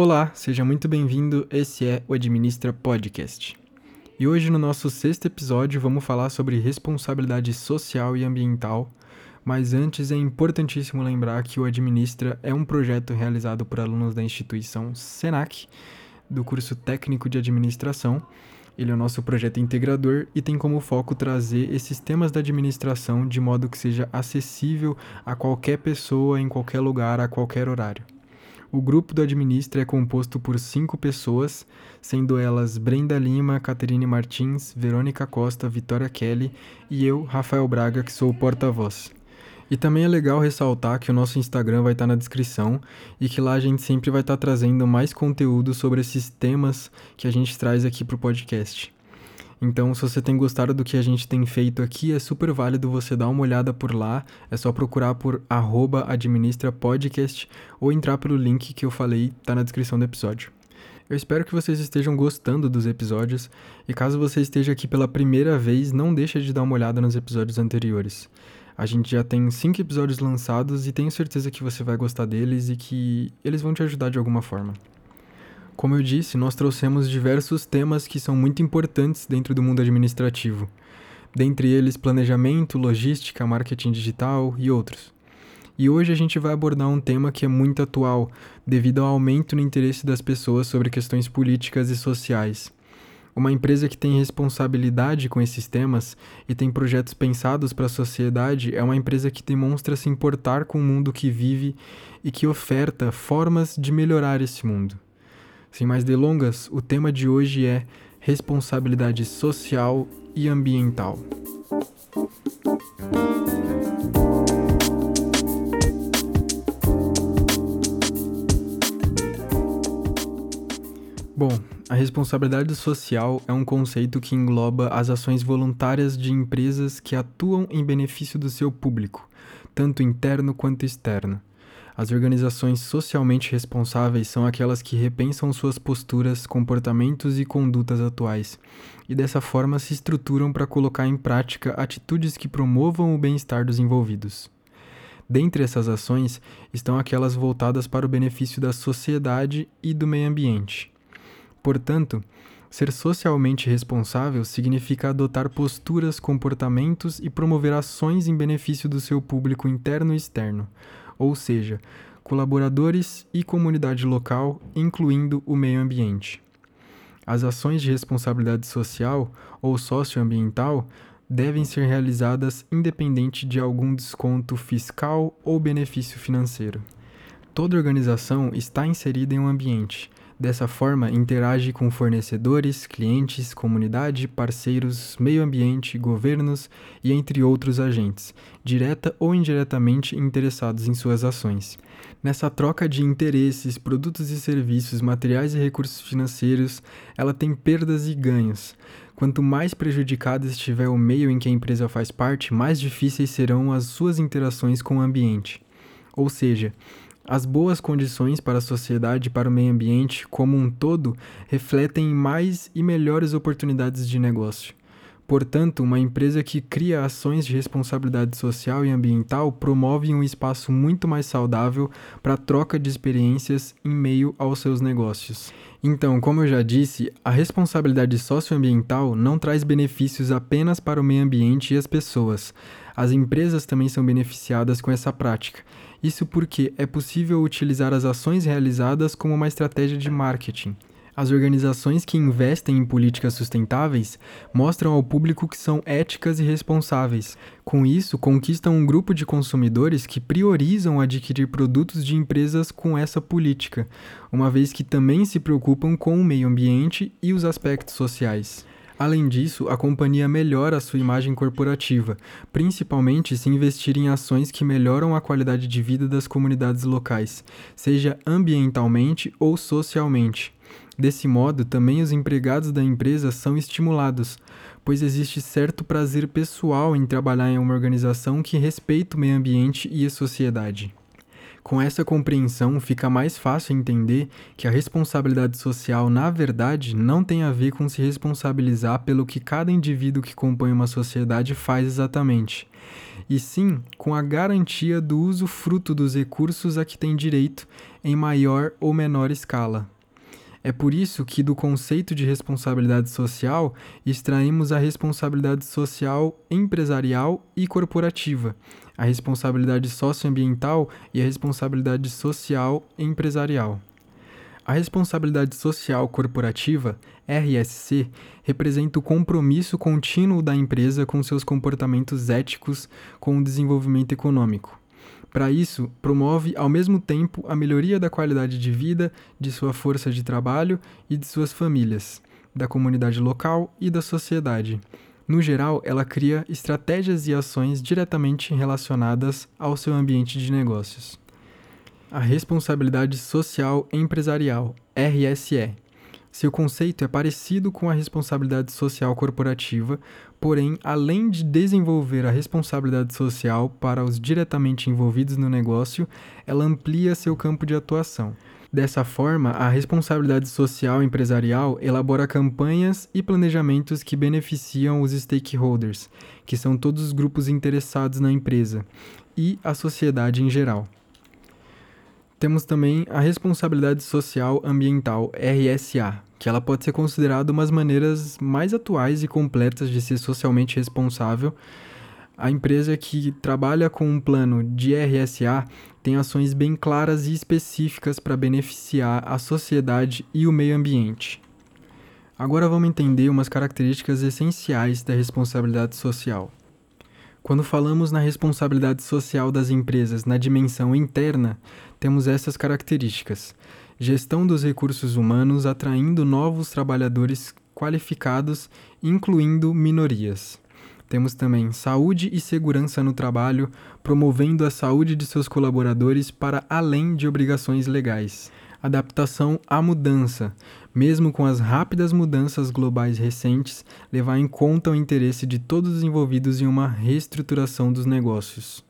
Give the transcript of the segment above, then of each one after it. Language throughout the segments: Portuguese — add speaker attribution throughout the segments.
Speaker 1: Olá, seja muito bem-vindo. Esse é o Administra Podcast. E hoje, no nosso sexto episódio, vamos falar sobre responsabilidade social e ambiental. Mas antes, é importantíssimo lembrar que o Administra é um projeto realizado por alunos da instituição SENAC, do curso técnico de administração. Ele é o nosso projeto integrador e tem como foco trazer esses temas da administração de modo que seja acessível a qualquer pessoa, em qualquer lugar, a qualquer horário. O grupo do Administra é composto por cinco pessoas, sendo elas Brenda Lima, Caterine Martins, Verônica Costa, Vitória Kelly e eu, Rafael Braga, que sou o porta-voz. E também é legal ressaltar que o nosso Instagram vai estar na descrição e que lá a gente sempre vai estar trazendo mais conteúdo sobre esses temas que a gente traz aqui para o podcast. Então, se você tem gostado do que a gente tem feito aqui, é super válido você dar uma olhada por lá. É só procurar por administrapodcast ou entrar pelo link que eu falei, tá na descrição do episódio. Eu espero que vocês estejam gostando dos episódios e caso você esteja aqui pela primeira vez, não deixe de dar uma olhada nos episódios anteriores. A gente já tem cinco episódios lançados e tenho certeza que você vai gostar deles e que eles vão te ajudar de alguma forma. Como eu disse, nós trouxemos diversos temas que são muito importantes dentro do mundo administrativo, dentre eles planejamento, logística, marketing digital e outros. E hoje a gente vai abordar um tema que é muito atual, devido ao aumento no interesse das pessoas sobre questões políticas e sociais. Uma empresa que tem responsabilidade com esses temas e tem projetos pensados para a sociedade é uma empresa que demonstra se importar com o mundo que vive e que oferta formas de melhorar esse mundo. Sem mais delongas, o tema de hoje é responsabilidade social e ambiental. Bom, a responsabilidade social é um conceito que engloba as ações voluntárias de empresas que atuam em benefício do seu público, tanto interno quanto externo. As organizações socialmente responsáveis são aquelas que repensam suas posturas, comportamentos e condutas atuais, e dessa forma se estruturam para colocar em prática atitudes que promovam o bem-estar dos envolvidos. Dentre essas ações estão aquelas voltadas para o benefício da sociedade e do meio ambiente. Portanto, ser socialmente responsável significa adotar posturas, comportamentos e promover ações em benefício do seu público interno e externo, ou seja, colaboradores e comunidade local, incluindo o meio ambiente. As ações de responsabilidade social ou socioambiental devem ser realizadas independente de algum desconto fiscal ou benefício financeiro. Toda organização está inserida em um ambiente, Dessa forma, interage com fornecedores, clientes, comunidade, parceiros, meio ambiente, governos e entre outros agentes, direta ou indiretamente interessados em suas ações. Nessa troca de interesses, produtos e serviços, materiais e recursos financeiros, ela tem perdas e ganhos. Quanto mais prejudicado estiver o meio em que a empresa faz parte, mais difíceis serão as suas interações com o ambiente. Ou seja, as boas condições para a sociedade e para o meio ambiente como um todo refletem mais e melhores oportunidades de negócio. Portanto, uma empresa que cria ações de responsabilidade social e ambiental promove um espaço muito mais saudável para troca de experiências em meio aos seus negócios. Então, como eu já disse, a responsabilidade socioambiental não traz benefícios apenas para o meio ambiente e as pessoas. As empresas também são beneficiadas com essa prática. Isso porque é possível utilizar as ações realizadas como uma estratégia de marketing. As organizações que investem em políticas sustentáveis mostram ao público que são éticas e responsáveis. Com isso, conquistam um grupo de consumidores que priorizam adquirir produtos de empresas com essa política, uma vez que também se preocupam com o meio ambiente e os aspectos sociais. Além disso, a companhia melhora a sua imagem corporativa, principalmente se investir em ações que melhoram a qualidade de vida das comunidades locais, seja ambientalmente ou socialmente. Desse modo, também os empregados da empresa são estimulados, pois existe certo prazer pessoal em trabalhar em uma organização que respeita o meio ambiente e a sociedade. Com essa compreensão, fica mais fácil entender que a responsabilidade social, na verdade, não tem a ver com se responsabilizar pelo que cada indivíduo que compõe uma sociedade faz exatamente, e sim com a garantia do uso fruto dos recursos a que tem direito em maior ou menor escala. É por isso que do conceito de responsabilidade social extraímos a responsabilidade social empresarial e corporativa, a responsabilidade socioambiental e a responsabilidade social empresarial. A responsabilidade social corporativa, RSC, representa o compromisso contínuo da empresa com seus comportamentos éticos com o desenvolvimento econômico. Para isso, promove ao mesmo tempo a melhoria da qualidade de vida de sua força de trabalho e de suas famílias, da comunidade local e da sociedade. No geral, ela cria estratégias e ações diretamente relacionadas ao seu ambiente de negócios. A responsabilidade social empresarial, RSE, seu conceito é parecido com a responsabilidade social corporativa, porém, além de desenvolver a responsabilidade social para os diretamente envolvidos no negócio, ela amplia seu campo de atuação. Dessa forma, a responsabilidade social empresarial elabora campanhas e planejamentos que beneficiam os stakeholders, que são todos os grupos interessados na empresa, e a sociedade em geral. Temos também a responsabilidade social ambiental, RSA, que ela pode ser considerada umas maneiras mais atuais e completas de ser socialmente responsável. A empresa que trabalha com um plano de RSA tem ações bem claras e específicas para beneficiar a sociedade e o meio ambiente. Agora vamos entender umas características essenciais da responsabilidade social. Quando falamos na responsabilidade social das empresas na dimensão interna, temos essas características: gestão dos recursos humanos atraindo novos trabalhadores qualificados, incluindo minorias. Temos também saúde e segurança no trabalho, promovendo a saúde de seus colaboradores para além de obrigações legais. Adaptação à mudança, mesmo com as rápidas mudanças globais recentes, levar em conta o interesse de todos os envolvidos em uma reestruturação dos negócios.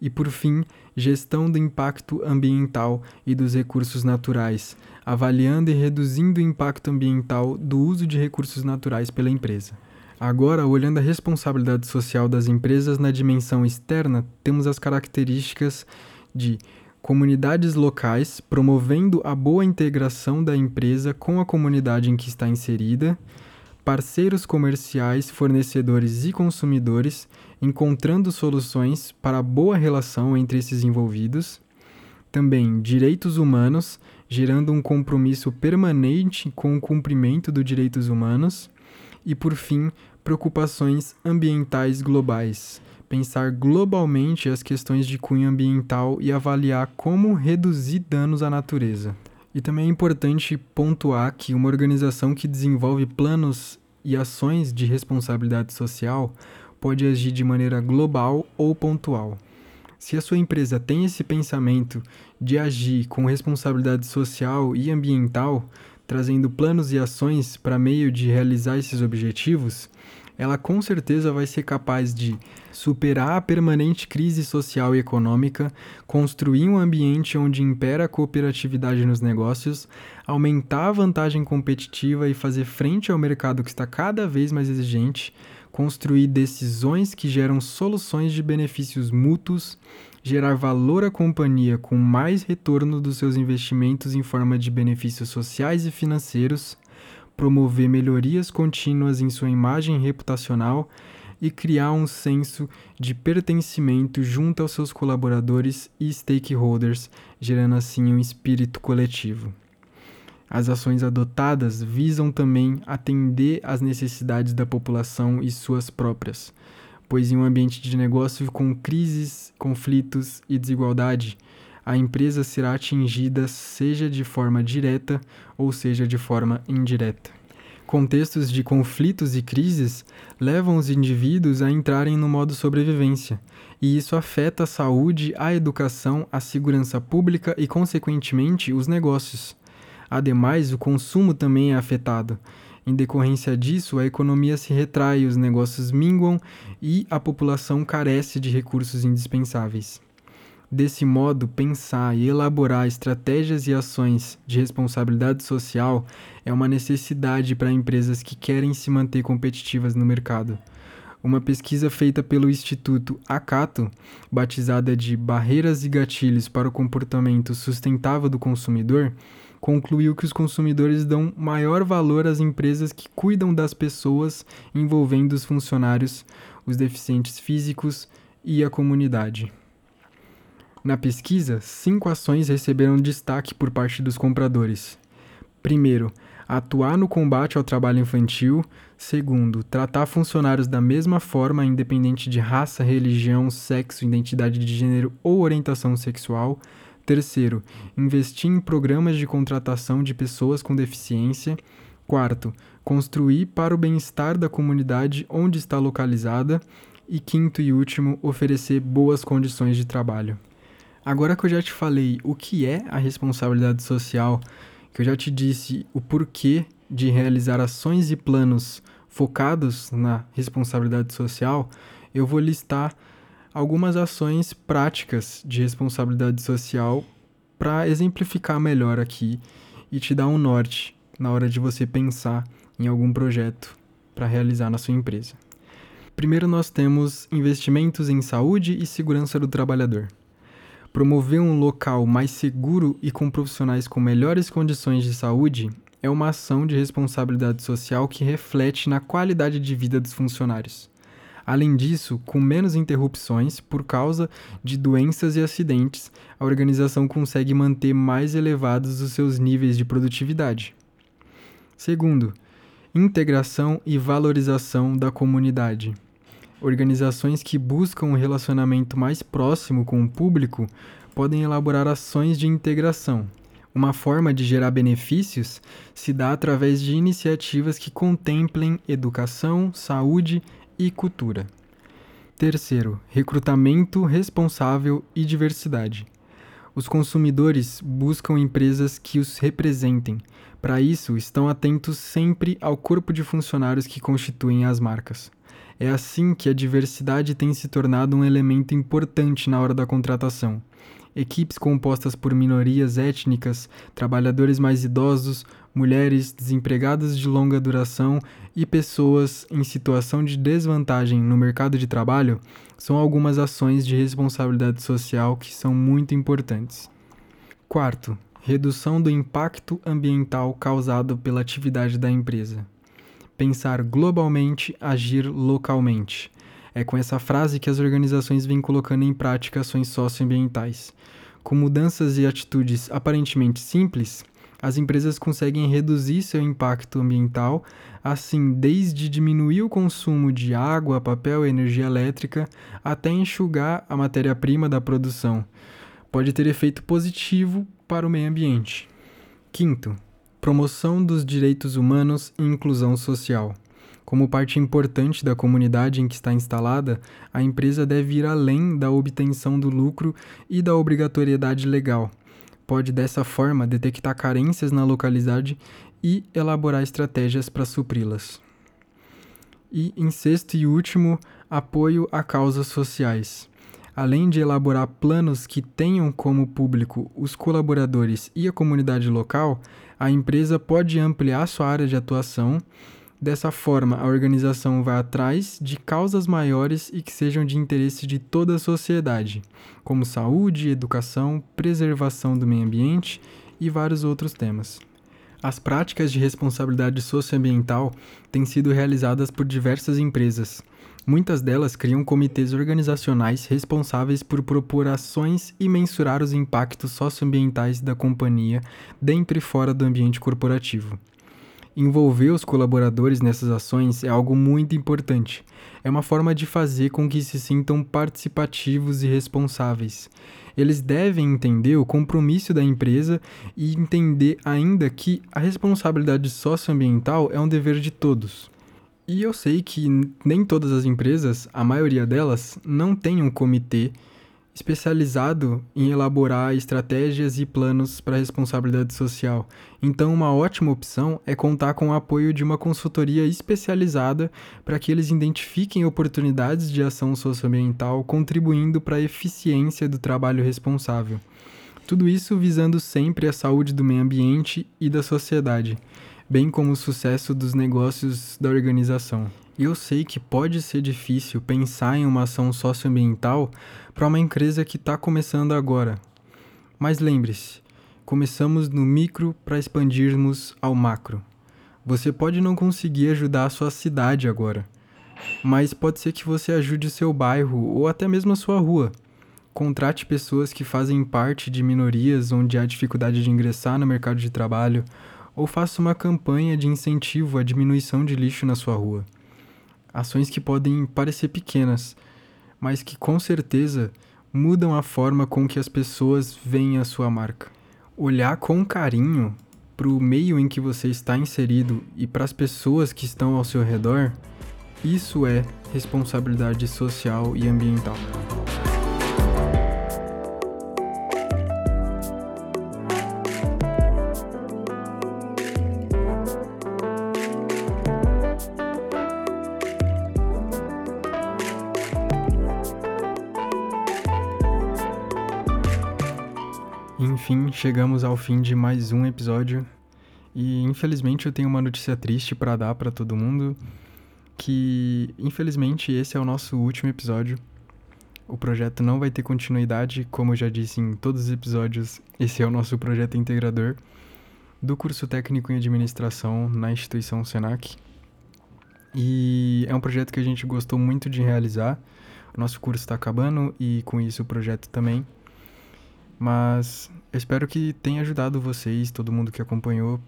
Speaker 1: E por fim, gestão do impacto ambiental e dos recursos naturais, avaliando e reduzindo o impacto ambiental do uso de recursos naturais pela empresa. Agora, olhando a responsabilidade social das empresas na dimensão externa, temos as características de comunidades locais promovendo a boa integração da empresa com a comunidade em que está inserida, parceiros comerciais, fornecedores e consumidores encontrando soluções para a boa relação entre esses envolvidos. Também direitos humanos, gerando um compromisso permanente com o cumprimento dos direitos humanos. E, por fim, preocupações ambientais globais. Pensar globalmente as questões de cunho ambiental e avaliar como reduzir danos à natureza. E também é importante pontuar que uma organização que desenvolve planos e ações de responsabilidade social pode agir de maneira global ou pontual. Se a sua empresa tem esse pensamento de agir com responsabilidade social e ambiental, trazendo planos e ações para meio de realizar esses objetivos, ela com certeza vai ser capaz de superar a permanente crise social e econômica, construir um ambiente onde impera a cooperatividade nos negócios, aumentar a vantagem competitiva e fazer frente ao mercado que está cada vez mais exigente, construir decisões que geram soluções de benefícios mútuos, gerar valor à companhia com mais retorno dos seus investimentos em forma de benefícios sociais e financeiros, promover melhorias contínuas em sua imagem reputacional e criar um senso de pertencimento junto aos seus colaboradores e stakeholders, gerando assim um espírito coletivo. As ações adotadas visam também atender às necessidades da população e suas próprias, pois em um ambiente de negócio com crises, conflitos e desigualdade, a empresa será atingida seja de forma direta ou seja de forma indireta. Contextos de conflitos e crises levam os indivíduos a entrarem no modo sobrevivência, e isso afeta a saúde, a educação, a segurança pública e, consequentemente, os negócios. Ademais, o consumo também é afetado. Em decorrência disso, a economia se retrai, os negócios minguam e a população carece de recursos indispensáveis. Desse modo, pensar e elaborar estratégias e ações de responsabilidade social é uma necessidade para empresas que querem se manter competitivas no mercado. Uma pesquisa feita pelo Instituto Acato, batizada de Barreiras e Gatilhos para o Comportamento Sustentável do Consumidor, concluiu que os consumidores dão maior valor às empresas que cuidam das pessoas, envolvendo os funcionários, os deficientes físicos e a comunidade. Na pesquisa, cinco ações receberam destaque por parte dos compradores. Primeiro, atuar no combate ao trabalho infantil. Segundo, tratar funcionários da mesma forma, independente de raça, religião, sexo, identidade de gênero ou orientação sexual. Terceiro, investir em programas de contratação de pessoas com deficiência. Quarto, construir para o bem-estar da comunidade onde está localizada. E quinto e último, oferecer boas condições de trabalho. Agora que eu já te falei o que é a responsabilidade social, que eu já te disse o porquê de realizar ações e planos focados na responsabilidade social, eu vou listar algumas ações práticas de responsabilidade social para exemplificar melhor aqui e te dar um norte na hora de você pensar em algum projeto para realizar na sua empresa. Primeiro, nós temos investimentos em saúde e segurança do trabalhador. Promover um local mais seguro e com profissionais com melhores condições de saúde é uma ação de responsabilidade social que reflete na qualidade de vida dos funcionários. Além disso, com menos interrupções por causa de doenças e acidentes, a organização consegue manter mais elevados os seus níveis de produtividade. Segundo, integração e valorização da comunidade. Organizações que buscam um relacionamento mais próximo com o público podem elaborar ações de integração. Uma forma de gerar benefícios se dá através de iniciativas que contemplem educação, saúde e cultura. Terceiro, recrutamento responsável e diversidade. Os consumidores buscam empresas que os representem. Para isso, estão atentos sempre ao corpo de funcionários que constituem as marcas. É assim que a diversidade tem se tornado um elemento importante na hora da contratação equipes compostas por minorias étnicas, trabalhadores mais idosos, mulheres, desempregadas de longa duração e pessoas em situação de desvantagem no mercado de trabalho são algumas ações de responsabilidade social que são muito importantes. Quarto, redução do impacto ambiental causado pela atividade da empresa. Pensar globalmente, agir localmente. É com essa frase que as organizações vêm colocando em prática ações socioambientais. Com mudanças e atitudes aparentemente simples, as empresas conseguem reduzir seu impacto ambiental, assim, desde diminuir o consumo de água, papel e energia elétrica, até enxugar a matéria-prima da produção. Pode ter efeito positivo para o meio ambiente. Quinto, promoção dos direitos humanos e inclusão social. Como parte importante da comunidade em que está instalada, a empresa deve ir além da obtenção do lucro e da obrigatoriedade legal. Pode, dessa forma, detectar carências na localidade e elaborar estratégias para supri-las. E, em sexto e último, apoio a causas sociais. Além de elaborar planos que tenham como público os colaboradores e a comunidade local, a empresa pode ampliar sua área de atuação Dessa forma, a organização vai atrás de causas maiores e que sejam de interesse de toda a sociedade, como saúde, educação, preservação do meio ambiente e vários outros temas. As práticas de responsabilidade socioambiental têm sido realizadas por diversas empresas. Muitas delas criam comitês organizacionais responsáveis por propor ações e mensurar os impactos socioambientais da companhia dentro e fora do ambiente corporativo. Envolver os colaboradores nessas ações é algo muito importante. É uma forma de fazer com que se sintam participativos e responsáveis. Eles devem entender o compromisso da empresa e entender ainda que a responsabilidade socioambiental é um dever de todos. E eu sei que nem todas as empresas, a maioria delas, não tem um comitê especializado em elaborar estratégias e planos para responsabilidade social. Então, uma ótima opção é contar com o apoio de uma consultoria especializada para que eles identifiquem oportunidades de ação socioambiental, contribuindo para a eficiência do trabalho responsável. Tudo isso visando sempre a saúde do meio ambiente e da sociedade, bem como o sucesso dos negócios da organização. Eu sei que pode ser difícil pensar em uma ação socioambiental para uma empresa que está começando agora. Mas lembre-se, começamos no micro para expandirmos ao macro. Você pode não conseguir ajudar a sua cidade agora, mas pode ser que você ajude seu bairro ou até mesmo a sua rua. Contrate pessoas que fazem parte de minorias onde há dificuldade de ingressar no mercado de trabalho, ou faça uma campanha de incentivo à diminuição de lixo na sua rua. Ações que podem parecer pequenas, mas que com certeza mudam a forma com que as pessoas veem a sua marca. Olhar com carinho para o meio em que você está inserido e para as pessoas que estão ao seu redor, isso é responsabilidade social e ambiental. Chegamos ao fim de mais um episódio e infelizmente eu tenho uma notícia triste para dar para todo mundo, que infelizmente esse é o nosso último episódio. O projeto não vai ter continuidade, como eu já disse em todos os episódios, esse é o nosso projeto integrador do curso técnico em administração na instituição Senac. E é um projeto que a gente gostou muito de realizar. O nosso curso está acabando e com isso o projeto também. Mas eu espero que tenha ajudado vocês, todo mundo que acompanhou.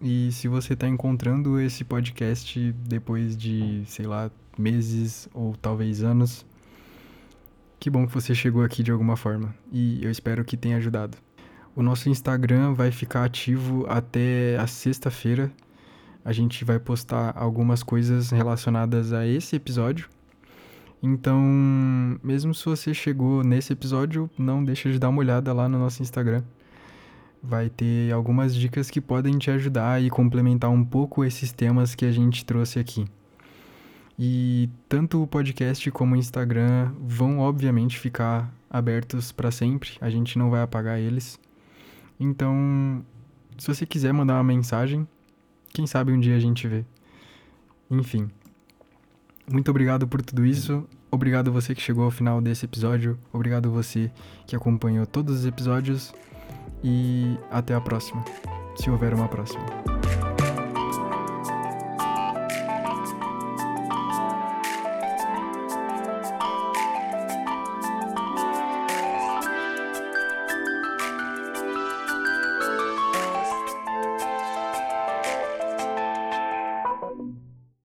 Speaker 1: E se você está encontrando esse podcast depois de, sei lá, meses ou talvez anos, que bom que você chegou aqui de alguma forma. E eu espero que tenha ajudado. O nosso Instagram vai ficar ativo até a sexta-feira. A gente vai postar algumas coisas relacionadas a esse episódio então, mesmo se você chegou nesse episódio, não deixa de dar uma olhada lá no nosso Instagram. Vai ter algumas dicas que podem te ajudar e complementar um pouco esses temas que a gente trouxe aqui. E tanto o podcast como o Instagram vão obviamente ficar abertos para sempre, a gente não vai apagar eles. Então, se você quiser mandar uma mensagem, quem sabe um dia a gente vê. Enfim, muito obrigado por tudo isso. Obrigado você que chegou ao final desse episódio. Obrigado você que acompanhou todos os episódios. E até a próxima, se houver uma próxima.